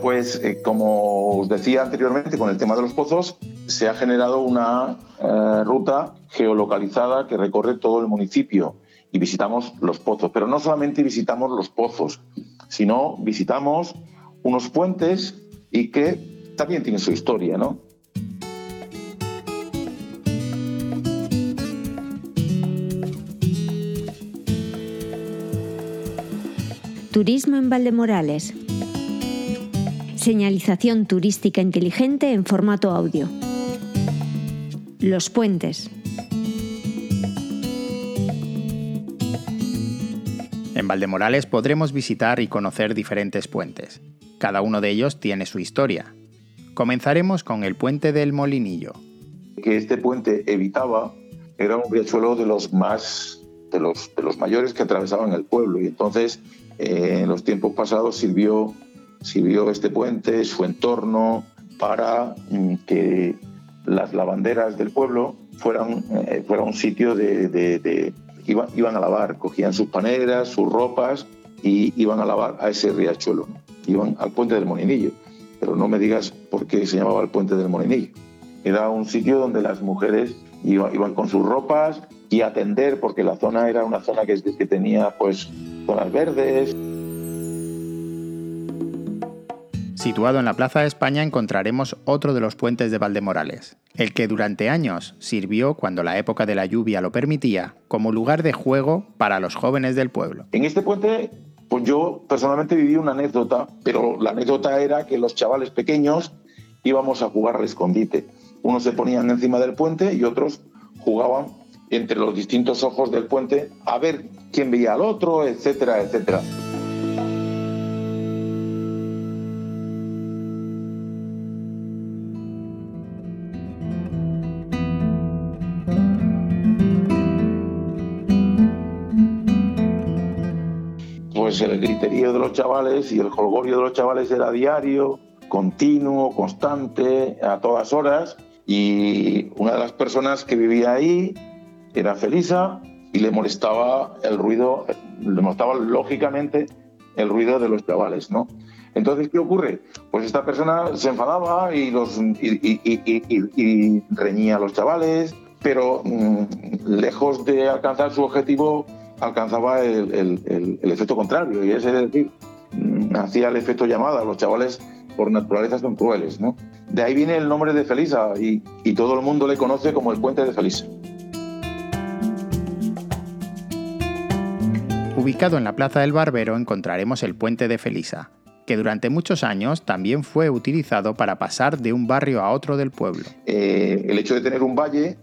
Pues eh, como os decía anteriormente con el tema de los pozos, se ha generado una eh, ruta geolocalizada que recorre todo el municipio y visitamos los pozos. Pero no solamente visitamos los pozos, sino visitamos unos puentes y que también tienen su historia, ¿no? Turismo en Valdemorales. Señalización turística inteligente en formato audio. Los puentes. En Valdemorales podremos visitar y conocer diferentes puentes. Cada uno de ellos tiene su historia. Comenzaremos con el puente del Molinillo. Que este puente evitaba, era un riachuelo de los más, de los, de los mayores que atravesaban el pueblo y entonces eh, en los tiempos pasados sirvió, sirvió este puente, su entorno, para mm, que las lavanderas del pueblo fueran, eh, fuera un sitio de, iban, iban, a lavar, cogían sus paneras, sus ropas y iban a lavar a ese riachuelo. Iban al puente del Molinillo. Pero no me digas por qué se llamaba el puente del Molinillo. Era un sitio donde las mujeres iban, iban con sus ropas y atender, porque la zona era una zona que, que tenía pues zonas verdes. Situado en la Plaza de España encontraremos otro de los puentes de Valdemorales, el que durante años sirvió, cuando la época de la lluvia lo permitía, como lugar de juego para los jóvenes del pueblo. En este puente, pues yo personalmente viví una anécdota, pero la anécdota era que los chavales pequeños íbamos a jugar al escondite. Unos se ponían encima del puente y otros jugaban entre los distintos ojos del puente a ver quién veía al otro, etcétera, etcétera. Griterío de los chavales y el jolgorio de los chavales era diario, continuo, constante, a todas horas. Y una de las personas que vivía ahí era Felisa y le molestaba el ruido, le molestaba lógicamente el ruido de los chavales, ¿no? Entonces, ¿qué ocurre? Pues esta persona se enfadaba y, los, y, reñía a los chavales, pero mm, lejos de alcanzar su objetivo, alcanzaba el, efecto contrario, y es decir, mm, hacía el efecto llamada. Los chavales, por naturaleza, son crueles, ¿no? De ahí viene el nombre de Felisa y, y todo el mundo le conoce como el puente de Felisa. Ubicado en la Plaza del Barbero encontraremos el puente de Felisa, que durante muchos años también fue utilizado para pasar de un barrio a otro del pueblo. Eh, el hecho de tener un valle,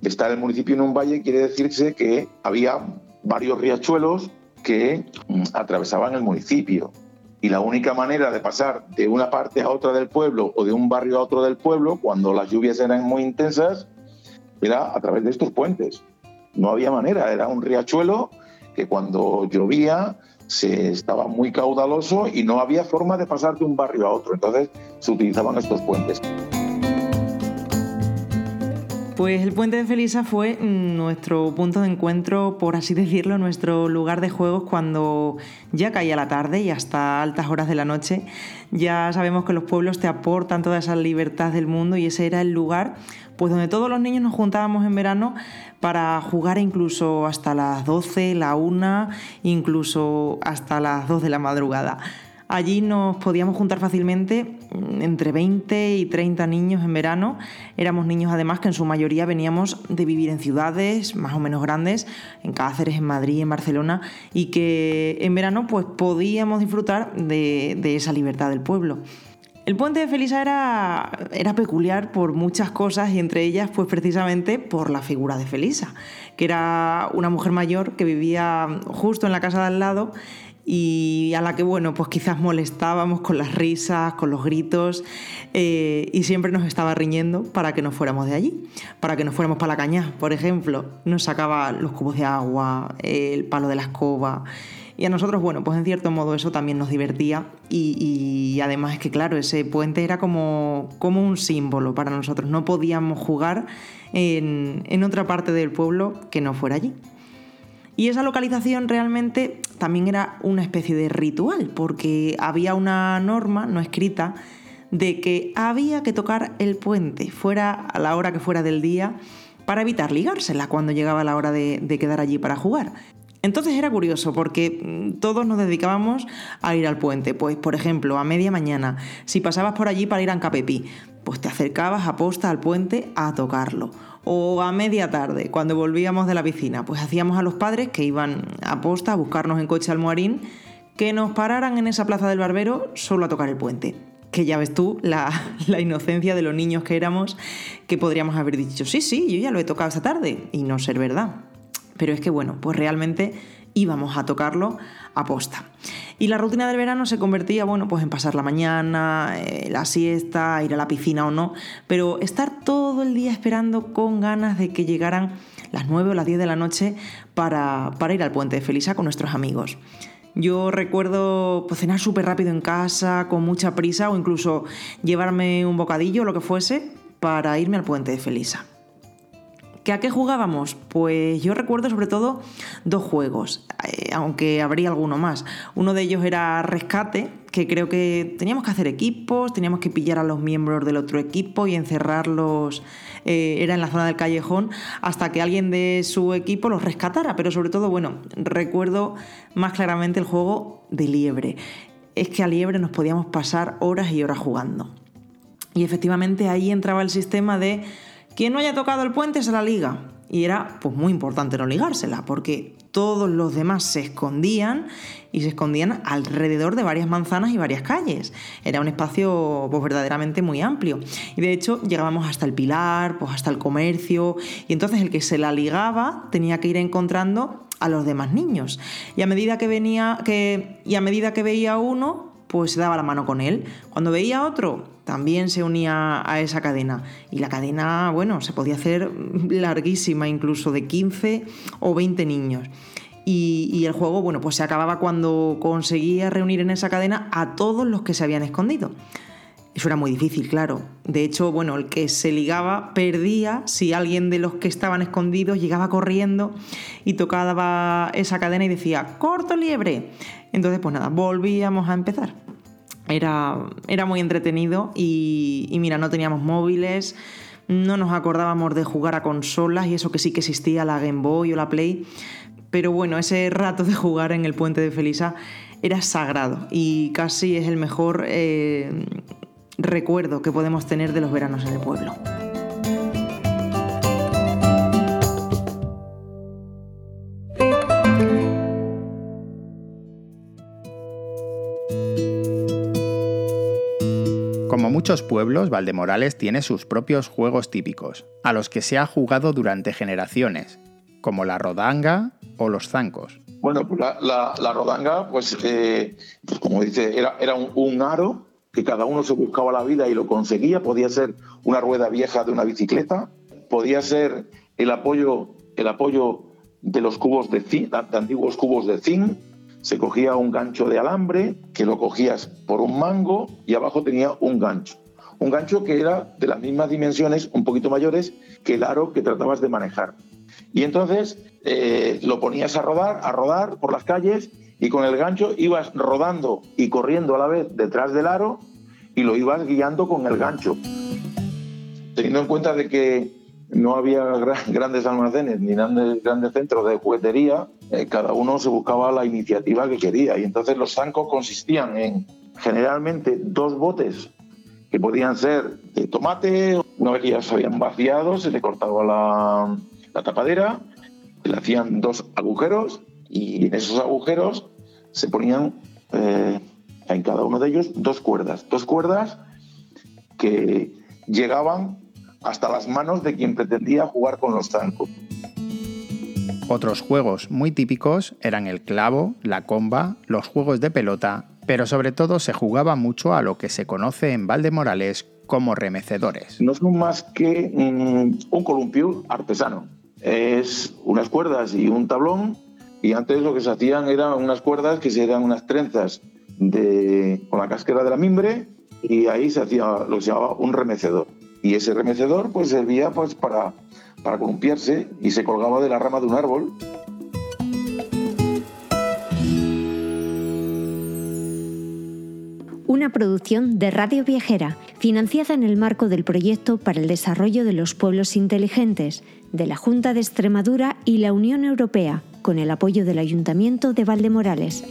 de estar el municipio en un valle, quiere decirse que había varios riachuelos que mm, atravesaban el municipio. Y la única manera de pasar de una parte a otra del pueblo o de un barrio a otro del pueblo, cuando las lluvias eran muy intensas, era a través de estos puentes. No había manera, era un riachuelo que cuando llovía se estaba muy caudaloso y no había forma de pasar de un barrio a otro. Entonces se utilizaban estos puentes. Pues el puente de Felisa fue nuestro punto de encuentro, por así decirlo, nuestro lugar de juegos cuando ya caía la tarde y hasta altas horas de la noche. Ya sabemos que los pueblos te aportan toda esa libertad del mundo y ese era el lugar pues donde todos los niños nos juntábamos en verano para jugar incluso hasta las 12, la 1, incluso hasta las 2 de la madrugada. Allí nos podíamos juntar fácilmente mm, entre 20 y 30 niños en verano. Éramos niños además que en su mayoría veníamos de vivir en ciudades más o menos grandes, en Cáceres, en Madrid, en Barcelona, y que en verano pues podíamos disfrutar de, esa libertad del pueblo. El puente de Felisa era, era, peculiar por muchas cosas y entre ellas pues precisamente por la figura de Felisa, que era una mujer mayor que vivía justo en la casa de al lado y a la que bueno pues quizás molestábamos con las risas, con los gritos eh, y siempre nos estaba riñendo para que nos fuéramos de allí, para que nos fuéramos para la caña, por ejemplo, nos sacaba los cubos de agua, el palo de la escoba y a nosotros, bueno, pues en cierto modo eso también nos divertía y, además es que, claro, ese puente era como, como un símbolo para nosotros. No podíamos jugar en, en otra parte del pueblo que no fuera allí. Y esa localización realmente también era una especie de ritual, porque había una norma no escrita de que había que tocar el puente, fuera a la hora que fuera del día, para evitar ligársela cuando llegaba la hora de, quedar allí para jugar. Entonces era curioso porque mm, todos nos dedicábamos a ir al puente. Pues, por ejemplo, a media mañana, si pasabas por allí para ir a Ancapepí, pues te acercabas a posta al puente a tocarlo. O a media tarde, cuando volvíamos de la piscina, pues hacíamos a los padres que iban a posta a buscarnos en coche al Moarín que nos pararan en esa plaza del barbero solo a tocar el puente. Que ya ves tú la, la inocencia de los niños que éramos, que podríamos haber dicho, sí, sí, yo ya lo he tocado esta tarde, y no ser verdad. Pero es que bueno, pues realmente íbamos a tocarlo a posta. Y la rutina del verano se convertía, bueno, pues en pasar la mañana, eh, la siesta, ir a la piscina o no, pero estar todo el día esperando con ganas de que llegaran las 9 o las 10 de la noche para, para ir al puente de Felisa con nuestros amigos. Yo recuerdo pues, cenar súper rápido en casa, con mucha prisa, o incluso llevarme un bocadillo lo que fuese para irme al puente de Felisa. ¿Que a qué jugábamos? Pues yo recuerdo sobre todo dos juegos, eh, aunque habría alguno más. Uno de ellos era Rescate, que creo que teníamos que hacer equipos, teníamos que pillar a los miembros del otro equipo y encerrarlos, eh, era en la zona del callejón, hasta que alguien de su equipo los rescatara. Pero sobre todo, bueno, recuerdo más claramente el juego de liebre. Es que a liebre nos podíamos pasar horas y horas jugando. Y efectivamente ahí entraba el sistema de quien no haya tocado el puente se la liga. Y era pues muy importante no ligársela, porque todos los demás se escondían y se escondían alrededor de varias manzanas y varias calles. Era un espacio pues, verdaderamente muy amplio. Y de hecho llegábamos hasta el pilar, pues hasta el comercio, y entonces el que se la ligaba tenía que ir encontrando a los demás niños. Y a medida que venía que y a medida que veía uno, pues se daba la mano con él. Cuando veía otro, también se unía a esa cadena. Y la cadena, bueno, se podía hacer larguísima, incluso de 15 o 20 niños. Y, el juego, bueno, pues se acababa cuando conseguía reunir en esa cadena a todos los que se habían escondido. Eso era muy difícil, claro. De hecho, bueno, el que se ligaba perdía si alguien de los que estaban escondidos llegaba corriendo y tocaba esa cadena y decía, corto liebre. Entonces, pues nada, volvíamos a empezar. Era, era muy entretenido y, mira, no teníamos móviles, no nos acordábamos de jugar a consolas y eso que sí que existía, la Game Boy o la Play. Pero bueno, ese rato de jugar en el puente de Felisa era sagrado y casi es el mejor eh, recuerdo que podemos tener de los veranos en el pueblo. Como muchos pueblos, Valdemorales tiene sus propios juegos típicos, a los que se ha jugado durante generaciones, como la rodanga o los zancos. Bueno, pues la, rodanga, pues, eh, como dice, era, era un, aro que cada uno se buscaba la vida y lo conseguía. Podía ser una rueda vieja de una bicicleta, podía ser el apoyo, el apoyo de los cubos de zinc, de antiguos cubos de zinc, se cogía un gancho de alambre que lo cogías por un mango y abajo tenía un gancho. Un gancho que era de las mismas dimensiones, un poquito mayores, que el aro que tratabas de manejar. Y entonces eh, lo ponías a rodar, a rodar por las calles y con el gancho ibas rodando y corriendo a la vez detrás del aro y lo ibas guiando con el gancho. Teniendo en cuenta de que no había grandes almacenes ni grandes, centros de juguetería, eh, cada uno se buscaba la iniciativa que quería. Y entonces los zancos consistían en generalmente dos botes que podían ser de tomate, una vez que ya se habían vaciado, se le cortaba la, tapadera, le hacían dos agujeros y en esos agujeros se ponían eh, en cada uno de ellos dos cuerdas, dos cuerdas que llegaban hasta las manos de quien pretendía jugar con los zancos. Otros juegos muy típicos eran el clavo, la comba, los juegos de pelota, pero sobre todo se jugaba mucho a lo que se conoce en Valdemorales como remecedores. No son más que mm, un columpio artesano. Es unas cuerdas y un tablón y antes lo que se hacían eran unas cuerdas que se eran unas trenzas de, con la casquera de la mimbre y ahí se hacía lo que se llamaba un remecedor. Y ese remecedor pues servía pues para, para columpiarse y se colgaba de la rama de un árbol. Una producción de Radio Viajera, financiada en el marco del proyecto para el desarrollo de los pueblos inteligentes de la Junta de Extremadura y la Unión Europea, con el apoyo del Ayuntamiento de Valdemorales.